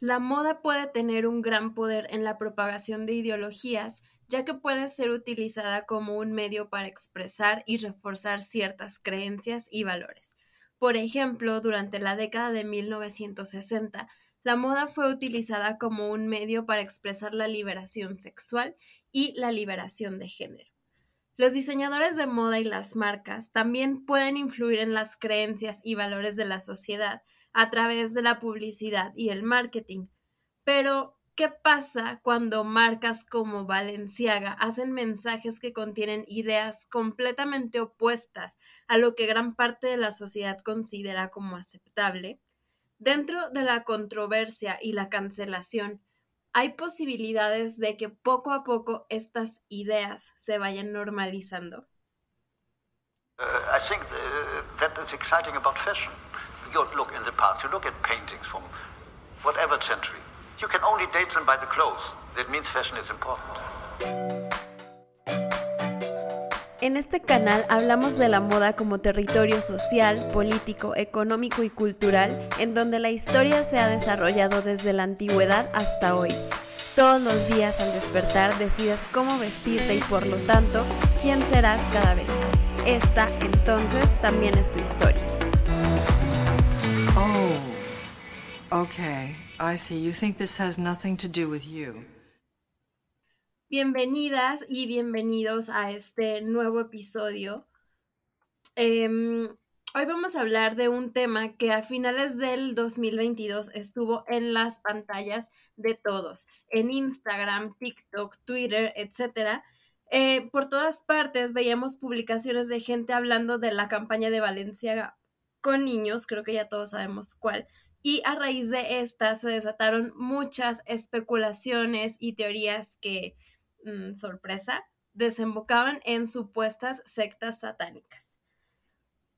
La moda puede tener un gran poder en la propagación de ideologías, ya que puede ser utilizada como un medio para expresar y reforzar ciertas creencias y valores. Por ejemplo, durante la década de 1960, la moda fue utilizada como un medio para expresar la liberación sexual y la liberación de género. Los diseñadores de moda y las marcas también pueden influir en las creencias y valores de la sociedad, a través de la publicidad y el marketing. Pero, ¿qué pasa cuando marcas como Balenciaga hacen mensajes que contienen ideas completamente opuestas a lo que gran parte de la sociedad considera como aceptable? Dentro de la controversia y la cancelación, hay posibilidades de que poco a poco estas ideas se vayan normalizando. Uh, I think uh, that is exciting about fashion. En este canal hablamos de la moda como territorio social, político, económico y cultural en donde la historia se ha desarrollado desde la antigüedad hasta hoy. Todos los días al despertar decides cómo vestirte y por lo tanto quién serás cada vez. Esta entonces también es tu historia. Okay, I see. You think this has nothing to do with you. Bienvenidas y bienvenidos a este nuevo episodio. Em, hoy vamos a hablar de un tema que a finales del 2022 estuvo en las pantallas de todos, en Instagram, TikTok, Twitter, etc. Eh, por todas partes veíamos publicaciones de gente hablando de la campaña de Valencia con niños, creo que ya todos sabemos cuál, y a raíz de esta se desataron muchas especulaciones y teorías que, mm, sorpresa, desembocaban en supuestas sectas satánicas.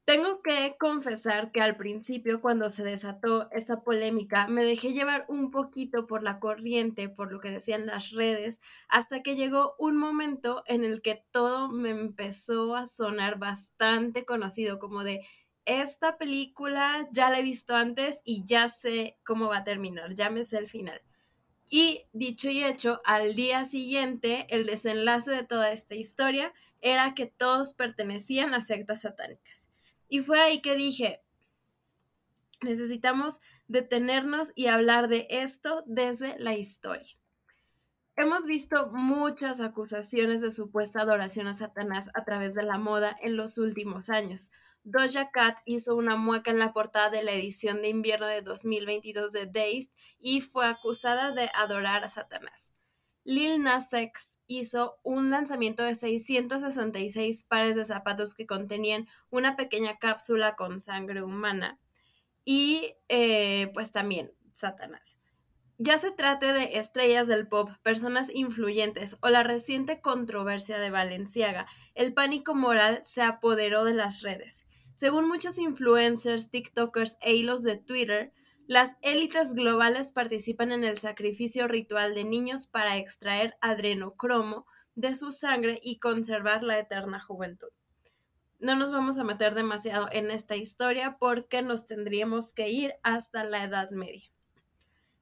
Tengo que confesar que al principio, cuando se desató esta polémica, me dejé llevar un poquito por la corriente, por lo que decían las redes, hasta que llegó un momento en el que todo me empezó a sonar bastante conocido, como de esta película ya la he visto antes y ya sé cómo va a terminar, ya me sé el final. Y dicho y hecho, al día siguiente, el desenlace de toda esta historia era que todos pertenecían a sectas satánicas. Y fue ahí que dije, necesitamos detenernos y hablar de esto desde la historia. Hemos visto muchas acusaciones de supuesta adoración a Satanás a través de la moda en los últimos años. Doja Cat hizo una mueca en la portada de la edición de invierno de 2022 de Dazed y fue acusada de adorar a Satanás. Lil Nas X hizo un lanzamiento de 666 pares de zapatos que contenían una pequeña cápsula con sangre humana y eh, pues también Satanás. Ya se trate de estrellas del pop, personas influyentes o la reciente controversia de Valenciaga, el pánico moral se apoderó de las redes. Según muchos influencers, TikTokers e hilos de Twitter, las élites globales participan en el sacrificio ritual de niños para extraer adrenocromo de su sangre y conservar la eterna juventud. No nos vamos a meter demasiado en esta historia porque nos tendríamos que ir hasta la Edad Media.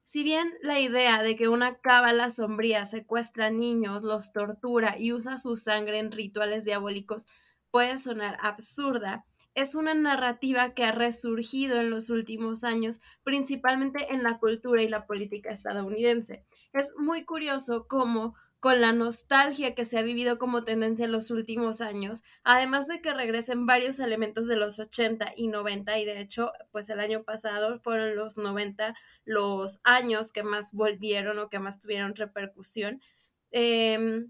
Si bien la idea de que una cábala sombría secuestra niños, los tortura y usa su sangre en rituales diabólicos puede sonar absurda, es una narrativa que ha resurgido en los últimos años, principalmente en la cultura y la política estadounidense. Es muy curioso cómo con la nostalgia que se ha vivido como tendencia en los últimos años, además de que regresen varios elementos de los 80 y 90, y de hecho, pues el año pasado fueron los 90 los años que más volvieron o que más tuvieron repercusión. Eh,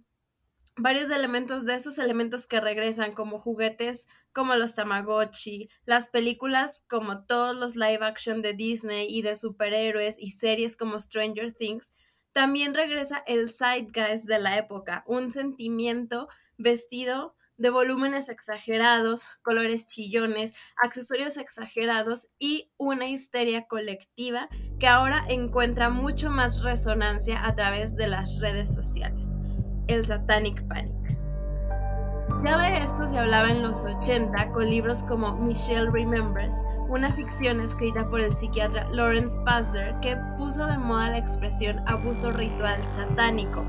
varios elementos de estos elementos que regresan como juguetes como los Tamagotchi, las películas como todos los live action de Disney y de superhéroes y series como Stranger Things, también regresa el zeitgeist de la época, un sentimiento vestido de volúmenes exagerados, colores chillones, accesorios exagerados y una histeria colectiva que ahora encuentra mucho más resonancia a través de las redes sociales el Satanic Panic. Ya de esto se hablaba en los 80 con libros como Michelle Remembers, una ficción escrita por el psiquiatra Lawrence Pasder que puso de moda la expresión abuso ritual satánico.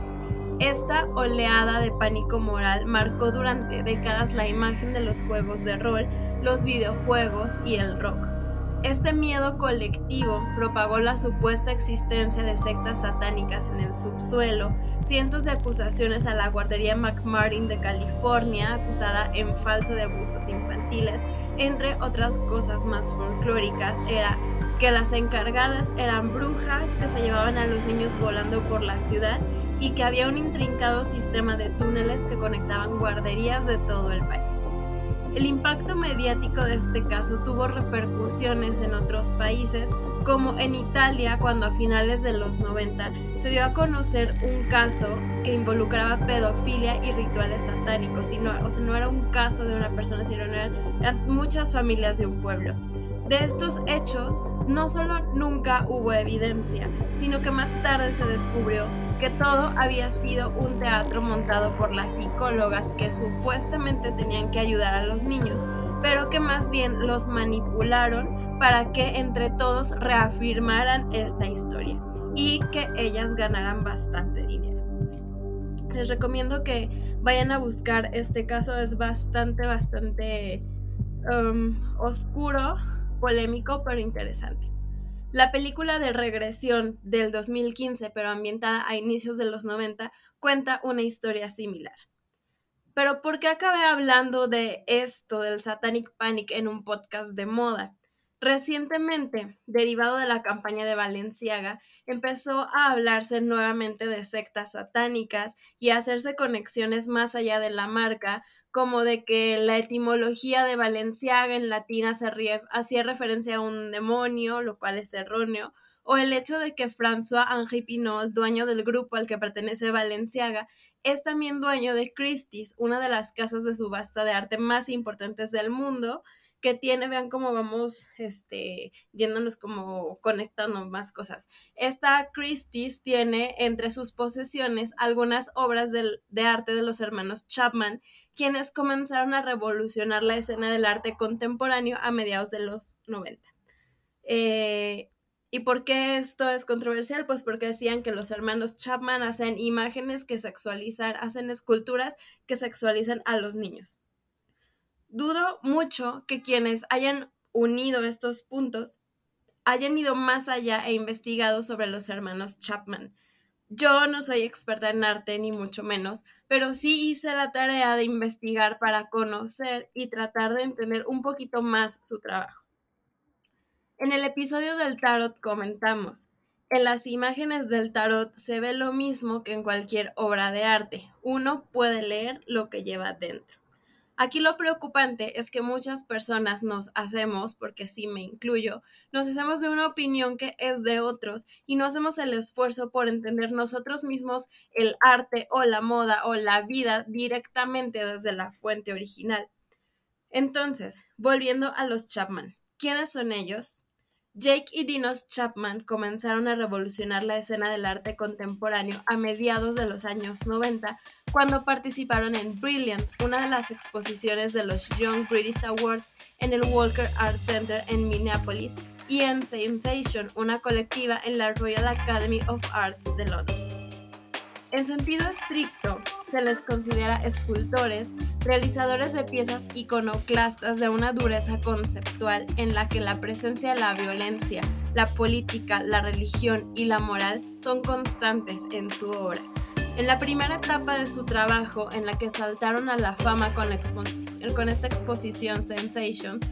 Esta oleada de pánico moral marcó durante décadas la imagen de los juegos de rol, los videojuegos y el rock. Este miedo colectivo propagó la supuesta existencia de sectas satánicas en el subsuelo, cientos de acusaciones a la guardería McMartin de California, acusada en falso de abusos infantiles, entre otras cosas más folclóricas, era que las encargadas eran brujas que se llevaban a los niños volando por la ciudad y que había un intrincado sistema de túneles que conectaban guarderías de todo el país. El impacto mediático de este caso tuvo repercusiones en otros países, como en Italia cuando a finales de los 90 se dio a conocer un caso que involucraba pedofilia y rituales satánicos. O sea, no era un caso de una persona, sino eran, eran muchas familias de un pueblo. De estos hechos, no solo nunca hubo evidencia, sino que más tarde se descubrió que todo había sido un teatro montado por las psicólogas que supuestamente tenían que ayudar a los niños, pero que más bien los manipularon para que entre todos reafirmaran esta historia y que ellas ganaran bastante dinero. Les recomiendo que vayan a buscar este caso, es bastante, bastante um, oscuro, polémico, pero interesante. La película de regresión del 2015, pero ambientada a inicios de los 90, cuenta una historia similar. Pero ¿por qué acabé hablando de esto, del Satanic Panic, en un podcast de moda? Recientemente, derivado de la campaña de Valenciaga, empezó a hablarse nuevamente de sectas satánicas y a hacerse conexiones más allá de la marca, como de que la etimología de Valenciaga en latina se hacía referencia a un demonio, lo cual es erróneo, o el hecho de que François-Henri Pinot, dueño del grupo al que pertenece Valenciaga, es también dueño de Christie's, una de las casas de subasta de arte más importantes del mundo, que tiene, vean cómo vamos, este, yéndonos como conectando más cosas. Esta Christie's tiene entre sus posesiones algunas obras de arte de los hermanos Chapman, quienes comenzaron a revolucionar la escena del arte contemporáneo a mediados de los 90. Eh, ¿Y por qué esto es controversial? Pues porque decían que los hermanos Chapman hacen imágenes que sexualizan, hacen esculturas que sexualizan a los niños. Dudo mucho que quienes hayan unido estos puntos hayan ido más allá e investigado sobre los hermanos Chapman. Yo no soy experta en arte, ni mucho menos, pero sí hice la tarea de investigar para conocer y tratar de entender un poquito más su trabajo. En el episodio del tarot comentamos, en las imágenes del tarot se ve lo mismo que en cualquier obra de arte. Uno puede leer lo que lleva dentro. Aquí lo preocupante es que muchas personas nos hacemos, porque sí me incluyo, nos hacemos de una opinión que es de otros y no hacemos el esfuerzo por entender nosotros mismos el arte o la moda o la vida directamente desde la fuente original. Entonces, volviendo a los Chapman, ¿quiénes son ellos? Jake y Dinos Chapman comenzaron a revolucionar la escena del arte contemporáneo a mediados de los años 90 cuando participaron en Brilliant, una de las exposiciones de los Young British Awards en el Walker Art Center en Minneapolis, y en Sensation, una colectiva en la Royal Academy of Arts de Londres. En sentido estricto, se les considera escultores, realizadores de piezas iconoclastas de una dureza conceptual en la que la presencia de la violencia, la política, la religión y la moral son constantes en su obra. En la primera etapa de su trabajo, en la que saltaron a la fama con, con esta exposición Sensations,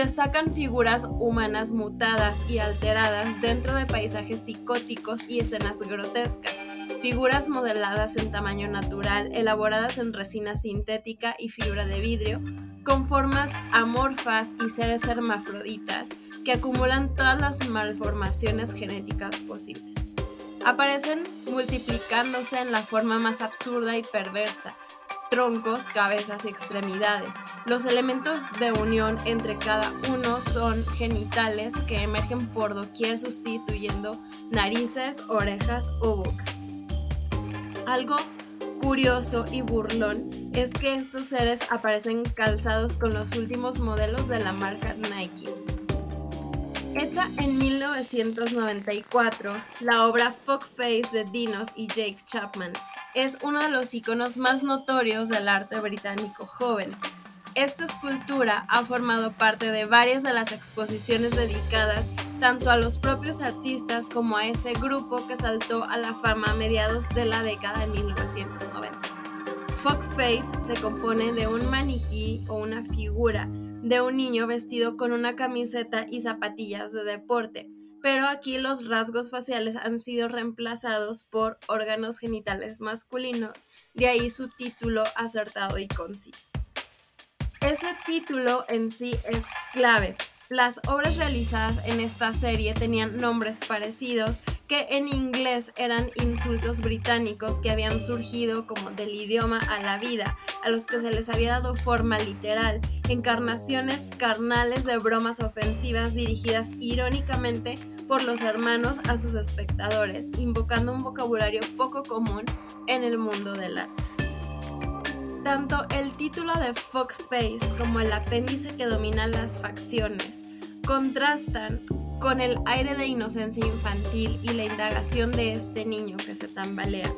destacan figuras humanas mutadas y alteradas dentro de paisajes psicóticos y escenas grotescas, figuras modeladas en tamaño natural, elaboradas en resina sintética y fibra de vidrio, con formas amorfas y seres hermafroditas que acumulan todas las malformaciones genéticas posibles. Aparecen multiplicándose en la forma más absurda y perversa, troncos, cabezas y extremidades. Los elementos de unión entre cada uno son genitales que emergen por doquier sustituyendo narices, orejas o boca. Algo curioso y burlón es que estos seres aparecen calzados con los últimos modelos de la marca Nike. Hecha en 1994, la obra Face de Dinos y Jake Chapman es uno de los iconos más notorios del arte británico joven. Esta escultura ha formado parte de varias de las exposiciones dedicadas tanto a los propios artistas como a ese grupo que saltó a la fama a mediados de la década de 1990. Face se compone de un maniquí o una figura de un niño vestido con una camiseta y zapatillas de deporte, pero aquí los rasgos faciales han sido reemplazados por órganos genitales masculinos, de ahí su título acertado y conciso. Ese título en sí es clave, las obras realizadas en esta serie tenían nombres parecidos que en inglés eran insultos británicos que habían surgido como del idioma a la vida, a los que se les había dado forma literal, encarnaciones carnales de bromas ofensivas dirigidas irónicamente por los hermanos a sus espectadores, invocando un vocabulario poco común en el mundo del arte. Tanto el título de Face como el apéndice que domina las facciones contrastan con el aire de inocencia infantil y la indagación de este niño que se tambalea.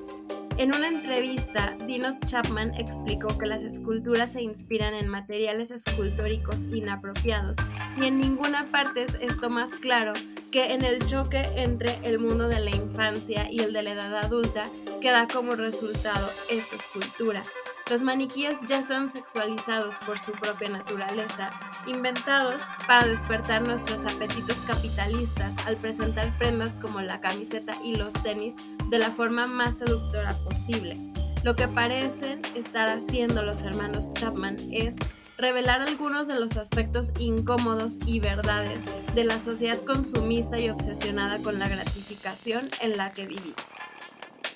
En una entrevista, Dinos Chapman explicó que las esculturas se inspiran en materiales escultóricos inapropiados y en ninguna parte es esto más claro que en el choque entre el mundo de la infancia y el de la edad adulta que da como resultado esta escultura. Los maniquíes ya están sexualizados por su propia naturaleza, inventados para despertar nuestros apetitos capitalistas al presentar prendas como la camiseta y los tenis de la forma más seductora posible. Lo que parecen estar haciendo los hermanos Chapman es revelar algunos de los aspectos incómodos y verdades de la sociedad consumista y obsesionada con la gratificación en la que vivimos.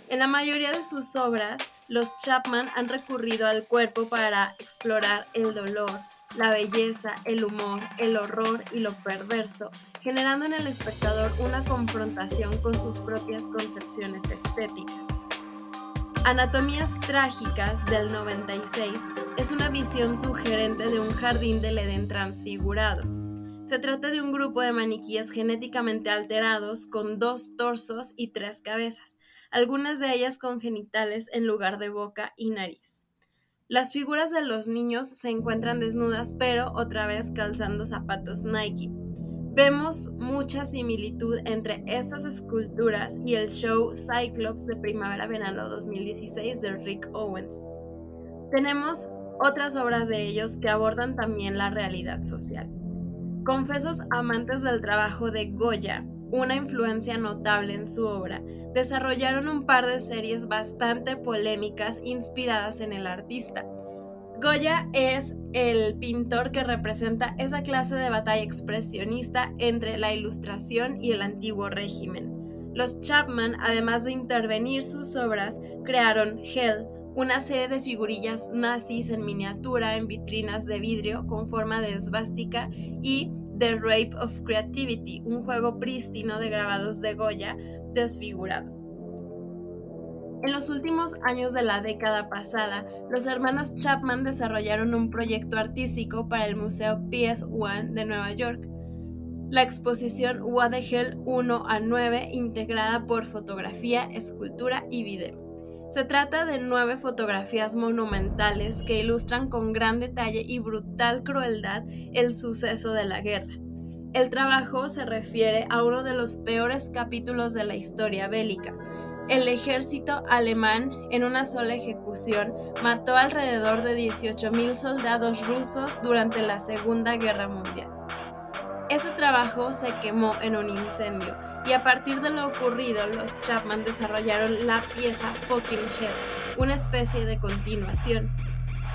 En la mayoría de sus obras, los Chapman han recurrido al cuerpo para explorar el dolor, la belleza, el humor, el horror y lo perverso, generando en el espectador una confrontación con sus propias concepciones estéticas. Anatomías Trágicas del 96 es una visión sugerente de un jardín del Edén transfigurado. Se trata de un grupo de maniquíes genéticamente alterados con dos torsos y tres cabezas, algunas de ellas con genitales en lugar de boca y nariz. Las figuras de los niños se encuentran desnudas pero otra vez calzando zapatos Nike. Vemos mucha similitud entre estas esculturas y el show Cyclops de Primavera-Verano 2016 de Rick Owens. Tenemos otras obras de ellos que abordan también la realidad social. Confesos amantes del trabajo de Goya, una influencia notable en su obra, desarrollaron un par de series bastante polémicas inspiradas en el artista. Goya es el pintor que representa esa clase de batalla expresionista entre la ilustración y el antiguo régimen. Los Chapman, además de intervenir sus obras, crearon Hell, una serie de figurillas nazis en miniatura en vitrinas de vidrio con forma de esvástica y The Rape of Creativity, un juego prístino de grabados de Goya desfigurado. En los últimos años de la década pasada, los hermanos Chapman desarrollaron un proyecto artístico para el Museo PS1 de Nueva York, la exposición What the Hell 1 a 9, integrada por fotografía, escultura y video. Se trata de nueve fotografías monumentales que ilustran con gran detalle y brutal crueldad el suceso de la guerra. El trabajo se refiere a uno de los peores capítulos de la historia bélica. El ejército alemán, en una sola ejecución, mató alrededor de 18.000 soldados rusos durante la Segunda Guerra Mundial. Ese trabajo se quemó en un incendio y a partir de lo ocurrido los Chapman desarrollaron la pieza Fucking Hell, una especie de continuación.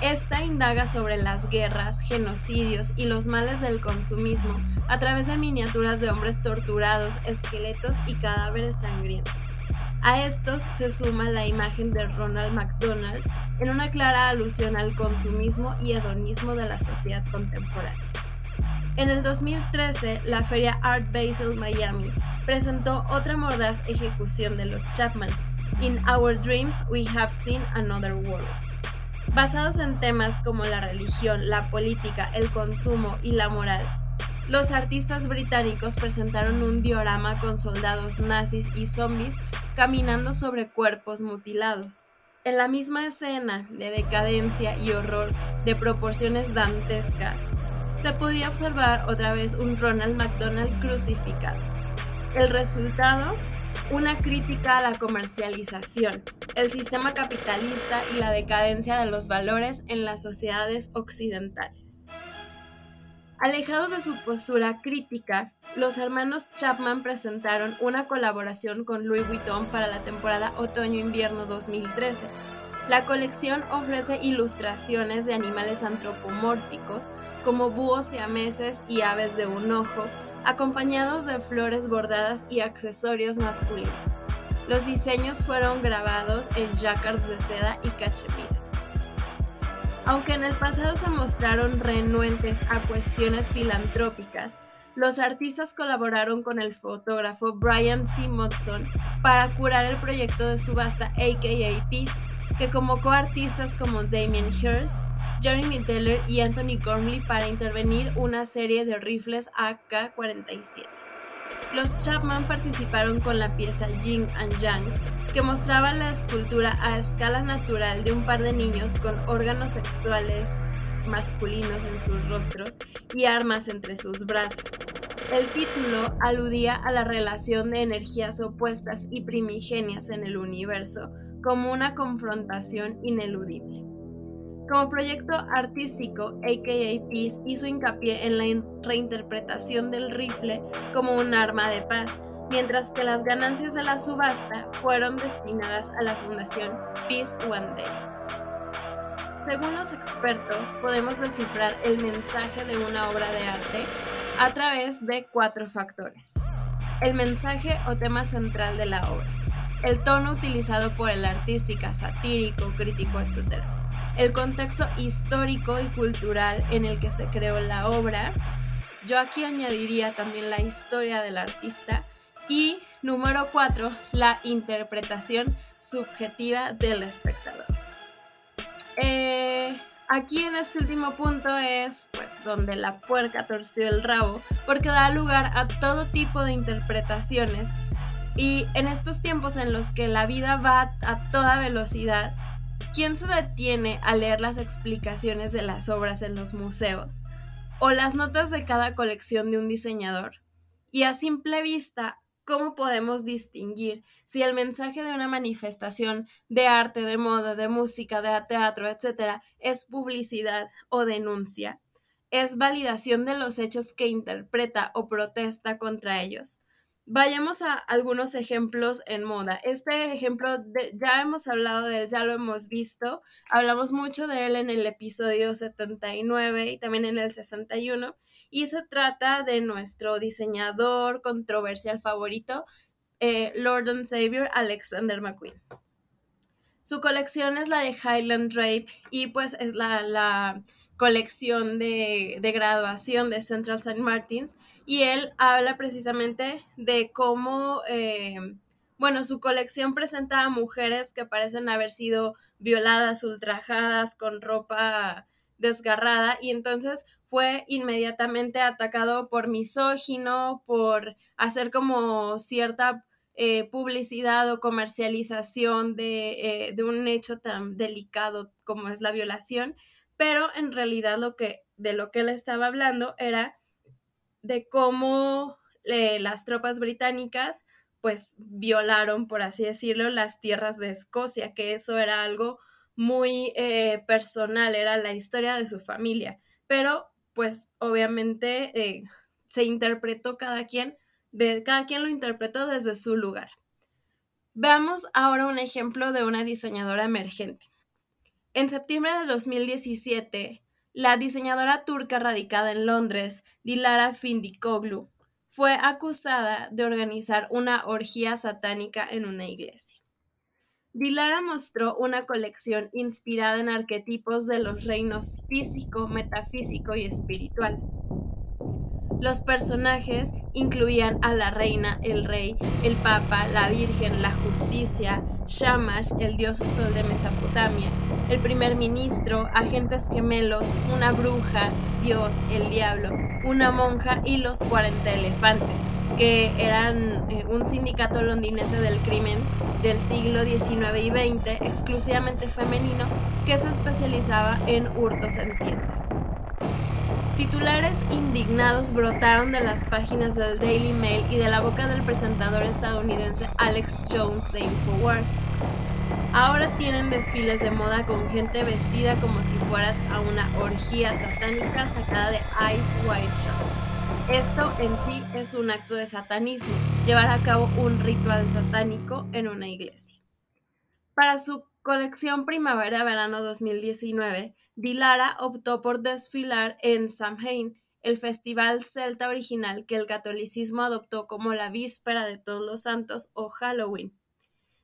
Esta indaga sobre las guerras, genocidios y los males del consumismo a través de miniaturas de hombres torturados, esqueletos y cadáveres sangrientos. A estos se suma la imagen de Ronald McDonald en una clara alusión al consumismo y hedonismo de la sociedad contemporánea. En el 2013, la feria Art Basel Miami presentó otra mordaz ejecución de los Chapman, In Our Dreams We Have Seen Another World. Basados en temas como la religión, la política, el consumo y la moral, los artistas británicos presentaron un diorama con soldados nazis y zombies caminando sobre cuerpos mutilados. En la misma escena de decadencia y horror de proporciones dantescas, se podía observar otra vez un Ronald McDonald crucificado. El resultado, una crítica a la comercialización, el sistema capitalista y la decadencia de los valores en las sociedades occidentales. Alejados de su postura crítica, los hermanos Chapman presentaron una colaboración con Louis Vuitton para la temporada Otoño-Invierno 2013. La colección ofrece ilustraciones de animales antropomórficos como búhos siameses y aves de un ojo, acompañados de flores bordadas y accesorios masculinos. Los diseños fueron grabados en jacquards de seda y cachemira. Aunque en el pasado se mostraron renuentes a cuestiones filantrópicas, los artistas colaboraron con el fotógrafo Brian Simonson para curar el proyecto de subasta AKA Peace, que convocó artistas como Damien Hirst, Jeremy Teller y Anthony Gormley para intervenir una serie de rifles AK-47. Los Chapman participaron con la pieza Yin and Yang, que mostraba la escultura a escala natural de un par de niños con órganos sexuales masculinos en sus rostros y armas entre sus brazos. El título aludía a la relación de energías opuestas y primigenias en el universo como una confrontación ineludible. Como proyecto artístico, AKA Peace hizo hincapié en la reinterpretación del rifle como un arma de paz, mientras que las ganancias de la subasta fueron destinadas a la fundación Peace One Day. Según los expertos, podemos descifrar el mensaje de una obra de arte a través de cuatro factores. El mensaje o tema central de la obra, el tono utilizado por el artística, satírico, crítico, etc el contexto histórico y cultural en el que se creó la obra. Yo aquí añadiría también la historia del artista. Y número cuatro, la interpretación subjetiva del espectador. Eh, aquí en este último punto es pues donde la puerca torció el rabo porque da lugar a todo tipo de interpretaciones y en estos tiempos en los que la vida va a toda velocidad ¿Quién se detiene a leer las explicaciones de las obras en los museos o las notas de cada colección de un diseñador? Y a simple vista, ¿cómo podemos distinguir si el mensaje de una manifestación de arte, de moda, de música, de teatro, etcétera, es publicidad o denuncia? ¿Es validación de los hechos que interpreta o protesta contra ellos? Vayamos a algunos ejemplos en moda. Este ejemplo ya hemos hablado de él, ya lo hemos visto. Hablamos mucho de él en el episodio 79 y también en el 61. Y se trata de nuestro diseñador controversial favorito, eh, Lord and Savior Alexander McQueen. Su colección es la de Highland Drape y pues es la, la colección de, graduación de Central St. Martins y él habla precisamente de cómo, eh, bueno, su colección presenta a mujeres que parecen haber sido violadas, ultrajadas, con ropa desgarrada y entonces fue inmediatamente atacado por misógino, por hacer como cierta eh, publicidad o comercialización de, eh, de, un hecho tan delicado como es la violación pero en realidad lo que, de lo que él estaba hablando era de cómo eh, las tropas británicas pues violaron, por así decirlo, las tierras de Escocia, que eso era algo muy eh, personal, era la historia de su familia, pero pues obviamente eh, se interpretó cada quien, de, cada quien lo interpretó desde su lugar. Veamos ahora un ejemplo de una diseñadora emergente. En septiembre de 2017, la diseñadora turca radicada en Londres, Dilara Findikoglu, fue acusada de organizar una orgía satánica en una iglesia. Dilara mostró una colección inspirada en arquetipos de los reinos físico, metafísico y espiritual. Los personajes incluían a la reina, el rey, el papa, la virgen, la justicia, Shamash, el dios sol de Mesopotamia, el primer ministro, agentes gemelos, una bruja, Dios, el diablo, una monja y los 40 elefantes, que eran eh, un sindicato londinense del crimen del siglo XIX y XX, exclusivamente femenino, que se especializaba en hurtos en tiendas. Titulares indignados brotaron de las páginas del Daily Mail y de la boca del presentador estadounidense Alex Jones de Infowars. Ahora tienen desfiles de moda con gente vestida como si fueras a una orgía satánica sacada de Ice White Shot. Esto en sí es un acto de satanismo, llevar a cabo un ritual satánico en una iglesia. Para su colección Primavera-Verano 2019, Dilara optó por desfilar en Samhain, el festival celta original que el catolicismo adoptó como la víspera de Todos los Santos o Halloween.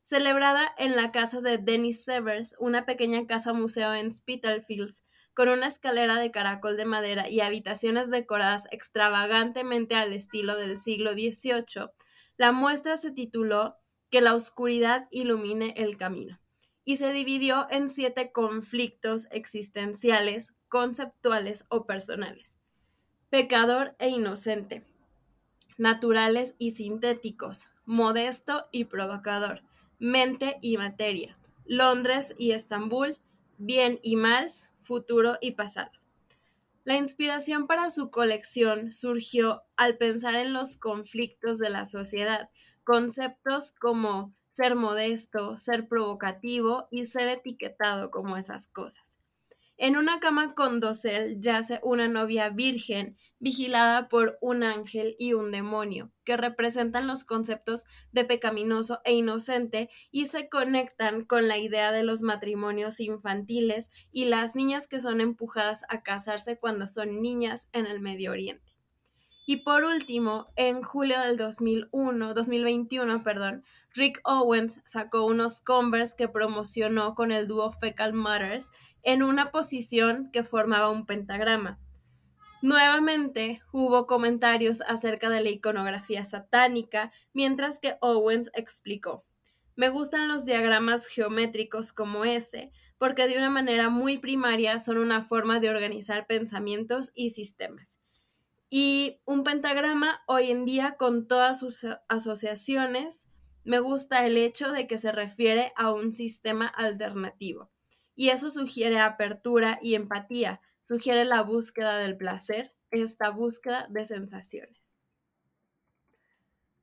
Celebrada en la casa de Dennis Severs, una pequeña casa museo en Spitalfields, con una escalera de caracol de madera y habitaciones decoradas extravagantemente al estilo del siglo XVIII, la muestra se tituló Que la oscuridad ilumine el camino y se dividió en siete conflictos existenciales, conceptuales o personales. Pecador e inocente, naturales y sintéticos, modesto y provocador, mente y materia, Londres y Estambul, bien y mal, futuro y pasado. La inspiración para su colección surgió al pensar en los conflictos de la sociedad, conceptos como ser modesto, ser provocativo y ser etiquetado como esas cosas. En una cama con dosel yace una novia virgen vigilada por un ángel y un demonio, que representan los conceptos de pecaminoso e inocente y se conectan con la idea de los matrimonios infantiles y las niñas que son empujadas a casarse cuando son niñas en el Medio Oriente. Y por último, en julio del 2001, 2021, perdón, Rick Owens sacó unos Converse que promocionó con el dúo Fecal Matters en una posición que formaba un pentagrama. Nuevamente hubo comentarios acerca de la iconografía satánica, mientras que Owens explicó, me gustan los diagramas geométricos como ese, porque de una manera muy primaria son una forma de organizar pensamientos y sistemas. Y un pentagrama hoy en día con todas sus asociaciones, me gusta el hecho de que se refiere a un sistema alternativo. Y eso sugiere apertura y empatía, sugiere la búsqueda del placer, esta búsqueda de sensaciones.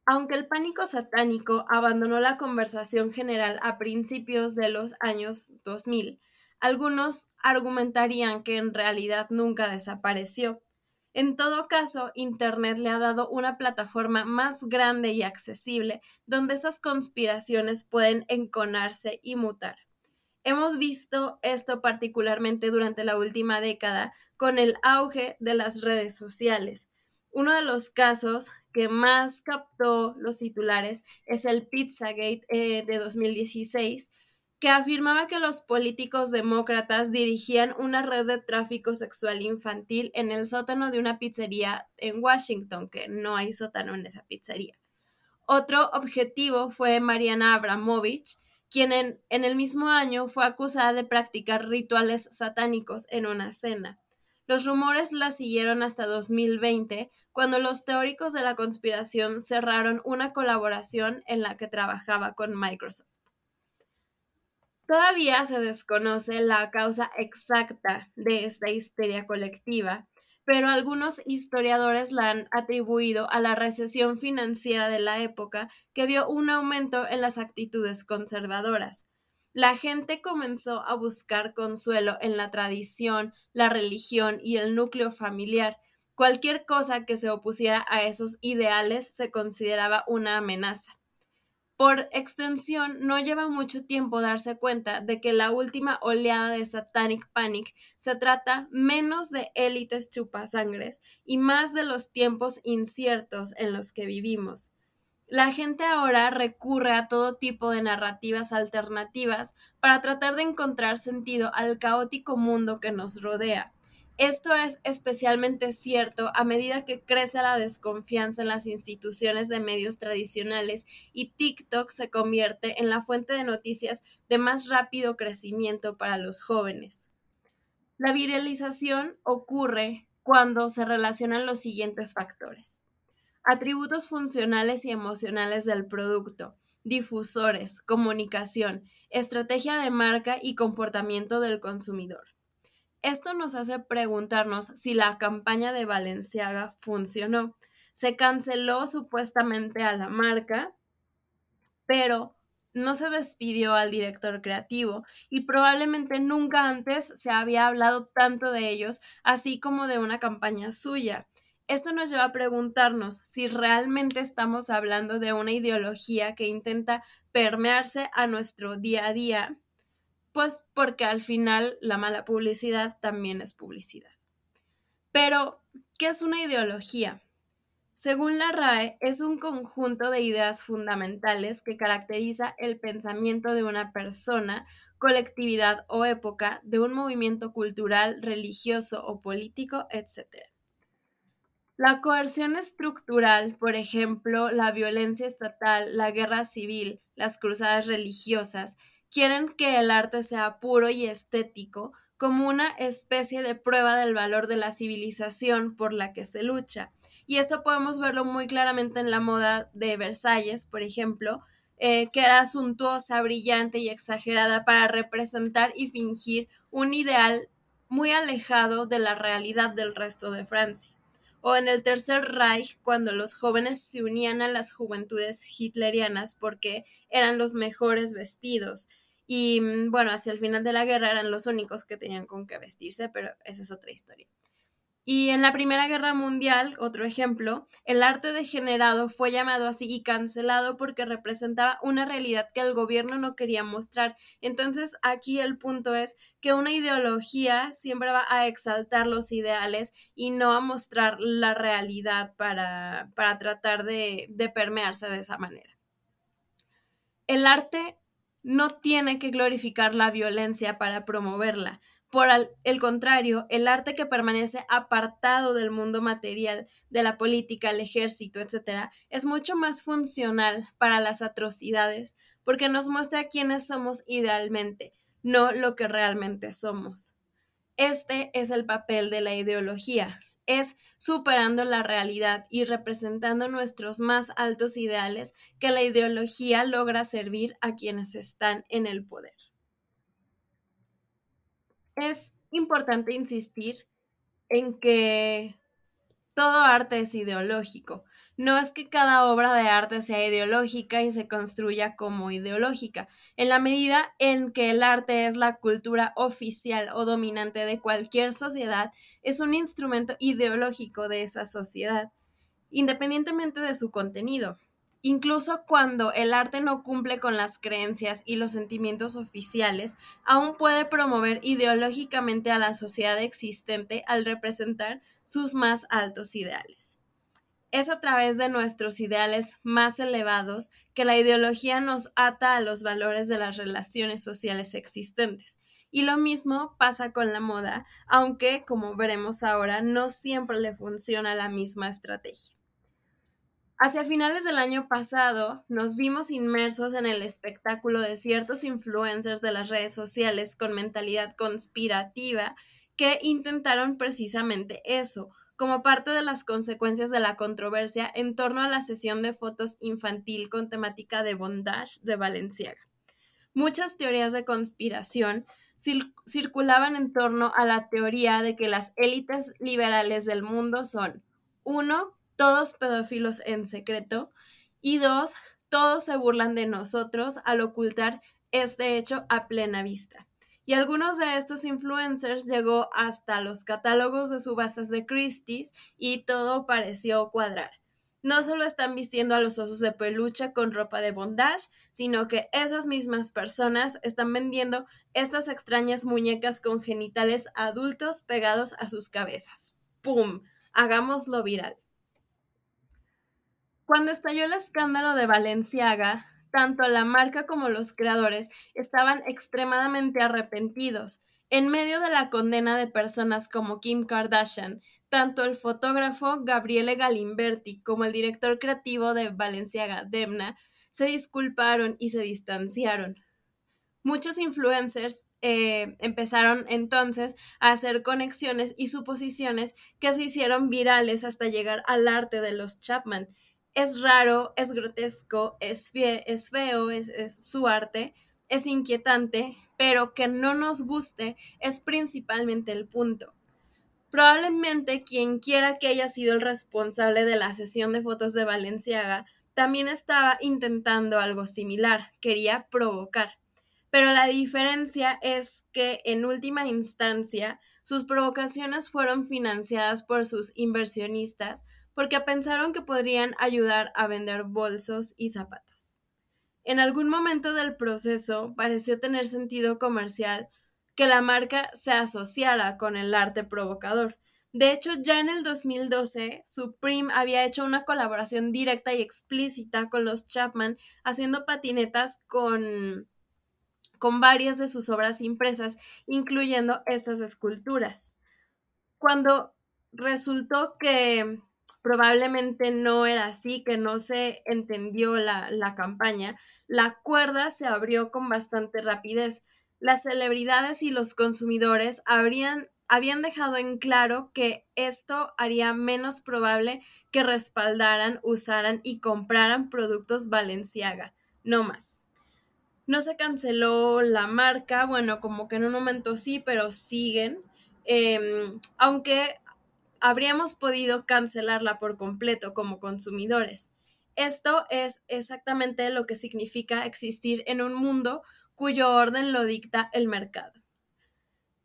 Aunque el pánico satánico abandonó la conversación general a principios de los años 2000, algunos argumentarían que en realidad nunca desapareció en todo caso, Internet le ha dado una plataforma más grande y accesible donde estas conspiraciones pueden enconarse y mutar. Hemos visto esto particularmente durante la última década con el auge de las redes sociales. Uno de los casos que más captó los titulares es el Pizzagate eh, de 2016, que afirmaba que los políticos demócratas dirigían una red de tráfico sexual infantil en el sótano de una pizzería en Washington, que no hay sótano en esa pizzería. Otro objetivo fue Mariana Abramovich, quien en, el mismo año fue acusada de practicar rituales satánicos en una cena. Los rumores la siguieron hasta 2020, cuando los teóricos de la conspiración cerraron una colaboración en la que trabajaba con Microsoft. Todavía se desconoce la causa exacta de esta histeria colectiva, pero algunos historiadores la han atribuido a la recesión financiera de la época que vio un aumento en las actitudes conservadoras. La gente comenzó a buscar consuelo en la tradición, la religión y el núcleo familiar. Cualquier cosa que se opusiera a esos ideales se consideraba una amenaza. Por extensión, no lleva mucho tiempo darse cuenta de que la última oleada de Satanic Panic se trata menos de élites chupasangres y más de los tiempos inciertos en los que vivimos. La gente ahora recurre a todo tipo de narrativas alternativas para tratar de encontrar sentido al caótico mundo que nos rodea. Esto es especialmente cierto a medida que crece la desconfianza en las instituciones de medios tradicionales y TikTok se convierte en la fuente de noticias de más rápido crecimiento para los jóvenes. La viralización ocurre cuando se relacionan los siguientes factores. Atributos funcionales y emocionales del producto, difusores, comunicación, estrategia de marca y comportamiento del consumidor. Esto nos hace preguntarnos si la campaña de Valenciaga funcionó. Se canceló supuestamente a la marca, pero no se despidió al director creativo y probablemente nunca antes se había hablado tanto de ellos, así como de una campaña suya. Esto nos lleva a preguntarnos si realmente estamos hablando de una ideología que intenta permearse a nuestro día a día pues porque al final la mala publicidad también es publicidad. Pero, ¿qué es una ideología? Según la RAE, es un conjunto de ideas fundamentales que caracteriza el pensamiento de una persona, colectividad o época, de un movimiento cultural, religioso o político, etc. La coerción estructural, por ejemplo, la violencia estatal, la guerra civil, las cruzadas religiosas, quieren que el arte sea puro y estético, como una especie de prueba del valor de la civilización por la que se lucha. Y esto podemos verlo muy claramente en la moda de Versalles, por ejemplo, eh, que era suntuosa, brillante y exagerada para representar y fingir un ideal muy alejado de la realidad del resto de Francia. O en el Tercer Reich, cuando los jóvenes se unían a las juventudes hitlerianas porque eran los mejores vestidos, y mm, bueno, hacia el final de la guerra eran los únicos que tenían con qué vestirse, pero esa es otra historia. Y en la Primera Guerra Mundial, otro ejemplo, el arte degenerado fue llamado así y cancelado porque representaba una realidad que el gobierno no quería mostrar. Entonces aquí el punto es que una ideología siempre va a exaltar los ideales y no a mostrar la realidad para, para tratar de, de permearse de esa manera. El arte no tiene que glorificar la violencia para promoverla. Por el contrario, el arte que permanece apartado del mundo material, de la política, el ejército, etc., es mucho más funcional para las atrocidades, porque nos muestra quiénes somos idealmente, no lo que realmente somos. Este es el papel de la ideología, es superando la realidad y representando nuestros más altos ideales que la ideología logra servir a quienes están en el poder. Es importante insistir en que todo arte es ideológico. No es que cada obra de arte sea ideológica y se construya como ideológica. En la medida en que el arte es la cultura oficial o dominante de cualquier sociedad, es un instrumento ideológico de esa sociedad, independientemente de su contenido. Incluso cuando el arte no cumple con las creencias y los sentimientos oficiales, aún puede promover ideológicamente a la sociedad existente al representar sus más altos ideales. Es a través de nuestros ideales más elevados que la ideología nos ata a los valores de las relaciones sociales existentes. Y lo mismo pasa con la moda, aunque, como veremos ahora, no siempre le funciona la misma estrategia. Hacia finales del año pasado nos vimos inmersos en el espectáculo de ciertos influencers de las redes sociales con mentalidad conspirativa que intentaron precisamente eso, como parte de las consecuencias de la controversia en torno a la sesión de fotos infantil con temática de bondage de Valenciaga. Muchas teorías de conspiración circulaban en torno a la teoría de que las élites liberales del mundo son uno todos pedófilos en secreto, y dos, todos se burlan de nosotros al ocultar este hecho a plena vista. Y algunos de estos influencers llegó hasta los catálogos de subastas de Christie's y todo pareció cuadrar. No solo están vistiendo a los osos de peluche con ropa de bondage, sino que esas mismas personas están vendiendo estas extrañas muñecas con genitales adultos pegados a sus cabezas. ¡Pum! Hagámoslo viral. Cuando estalló el escándalo de Valenciaga, tanto la marca como los creadores estaban extremadamente arrepentidos. En medio de la condena de personas como Kim Kardashian, tanto el fotógrafo Gabriele Galimberti como el director creativo de Balenciaga, Demna, se disculparon y se distanciaron. Muchos influencers eh, empezaron entonces a hacer conexiones y suposiciones que se hicieron virales hasta llegar al arte de los Chapman. Es raro, es grotesco, es, es feo, es, es su arte, es inquietante, pero que no nos guste es principalmente el punto. Probablemente quien quiera que haya sido el responsable de la sesión de fotos de Valenciaga también estaba intentando algo similar, quería provocar. Pero la diferencia es que en última instancia sus provocaciones fueron financiadas por sus inversionistas porque pensaron que podrían ayudar a vender bolsos y zapatos. En algún momento del proceso pareció tener sentido comercial que la marca se asociara con el arte provocador, de hecho, ya en el 2012, Supreme había hecho una colaboración directa y explícita con los Chapman, haciendo patinetas con, con varias de sus obras impresas, incluyendo estas esculturas. Cuando resultó que probablemente no era así, que no se entendió la, la campaña, la cuerda se abrió con bastante rapidez. Las celebridades y los consumidores habrían habían dejado en claro que esto haría menos probable que respaldaran, usaran y compraran productos Valenciaga, no más. No se canceló la marca, bueno, como que en un momento sí, pero siguen, em, aunque habríamos podido cancelarla por completo como consumidores. Esto es exactamente lo que significa existir en un mundo cuyo orden lo dicta el mercado.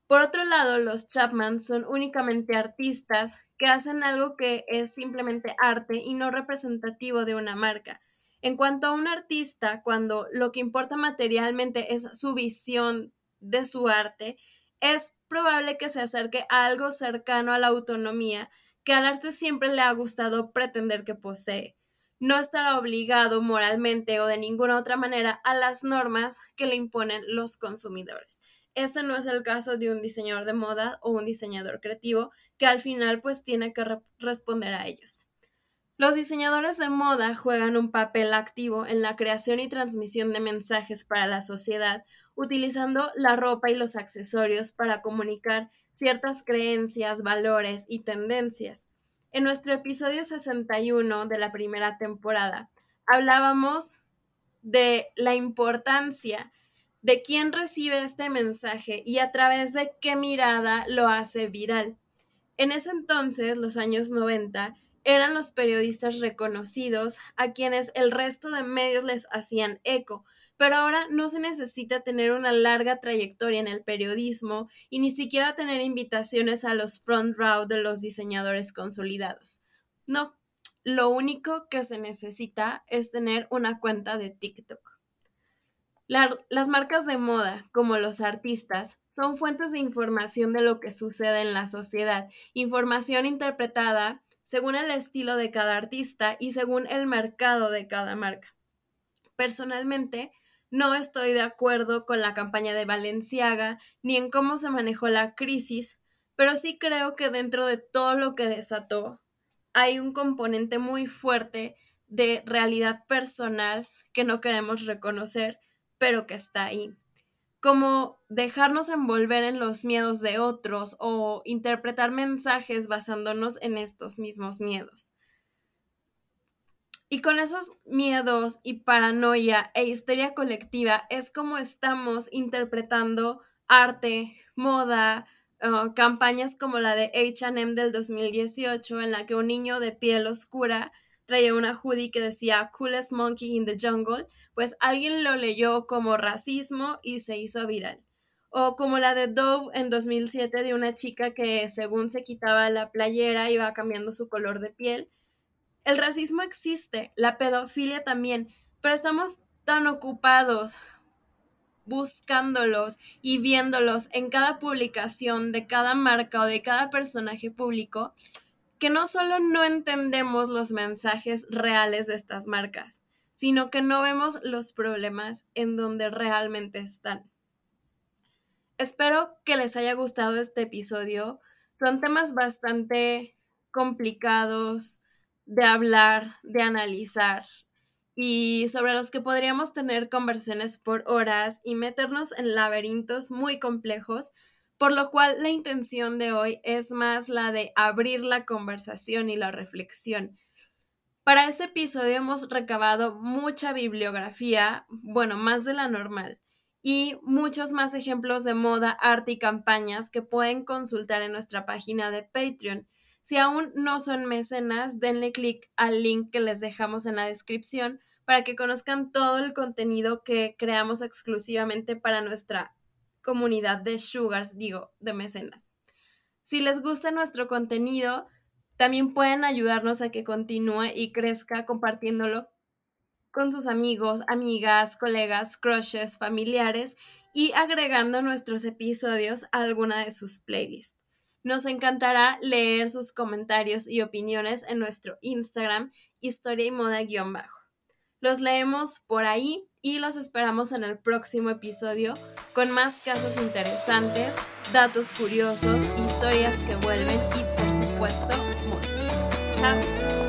Por otro lado, los Chapman son únicamente artistas que hacen algo que es simplemente arte y no representativo de una marca. En cuanto a un artista, cuando lo que importa materialmente es su visión de su arte, es probable que se acerque a algo cercano a la autonomía que al arte siempre le ha gustado pretender que posee. No estará obligado moralmente o de ninguna otra manera a las normas que le imponen los consumidores. Este no es el caso de un diseñador de moda o un diseñador creativo que al final pues tiene que responder a ellos. Los diseñadores de moda juegan un papel activo en la creación y transmisión de mensajes para la sociedad, utilizando la ropa y los accesorios para comunicar ciertas creencias, valores y tendencias. En nuestro episodio 61 de la primera temporada hablábamos de la importancia de quién recibe este mensaje y a través de qué mirada lo hace viral. En ese entonces, los años 90, eran los periodistas reconocidos a quienes el resto de medios les hacían eco, pero ahora no se necesita tener una larga trayectoria en el periodismo y ni siquiera tener invitaciones a los front row de los diseñadores consolidados. No, lo único que se necesita es tener una cuenta de TikTok las marcas de moda, como los artistas, son fuentes de información de lo que sucede en la sociedad, información interpretada según el estilo de cada artista y según el mercado de cada marca. Personalmente, no estoy de acuerdo con la campaña de Valenciaga ni en cómo se manejó la crisis, pero sí creo que dentro de todo lo que desató hay un componente muy fuerte de realidad personal que no queremos reconocer pero que está ahí. Como dejarnos envolver en los miedos de otros o interpretar mensajes basándonos en estos mismos miedos. Y con esos miedos y paranoia e histeria colectiva es como estamos interpretando arte, moda, uh, campañas como la de HM del 2018, en la que un niño de piel oscura traía una hoodie que decía Coolest Monkey in the Jungle, pues alguien lo leyó como racismo y se hizo viral. O como la de Dove en 2007 de una chica que según se quitaba la playera iba cambiando su color de piel. El racismo existe, la pedofilia también, pero estamos tan ocupados buscándolos y viéndolos en cada publicación de cada marca o de cada personaje público que no solo no entendemos los mensajes reales de estas marcas, sino que no vemos los problemas en donde realmente están. Espero que les haya gustado este episodio. Son temas bastante complicados de hablar, de analizar y sobre los que podríamos tener conversaciones por horas y meternos en laberintos muy complejos, por lo cual la intención de hoy es más la de abrir la conversación y la reflexión. Para este episodio hemos recabado mucha bibliografía, bueno, más de la normal, y muchos más ejemplos de moda, arte y campañas que pueden consultar en nuestra página de Patreon. Si aún no son mecenas, denle clic al link que les dejamos en la descripción para que conozcan todo el contenido que creamos exclusivamente para nuestra comunidad de sugars, digo, de mecenas. Si les gusta nuestro contenido, también pueden ayudarnos a que continúe y crezca compartiéndolo con sus amigos, amigas, colegas, crushes, familiares y agregando nuestros episodios a alguna de sus playlists. Nos encantará leer sus comentarios y opiniones en nuestro Instagram, historia y moda-bajo. Los leemos por ahí y los esperamos en el próximo episodio con más casos interesantes, datos curiosos, historias que vuelven y por supuesto, moda. Chao.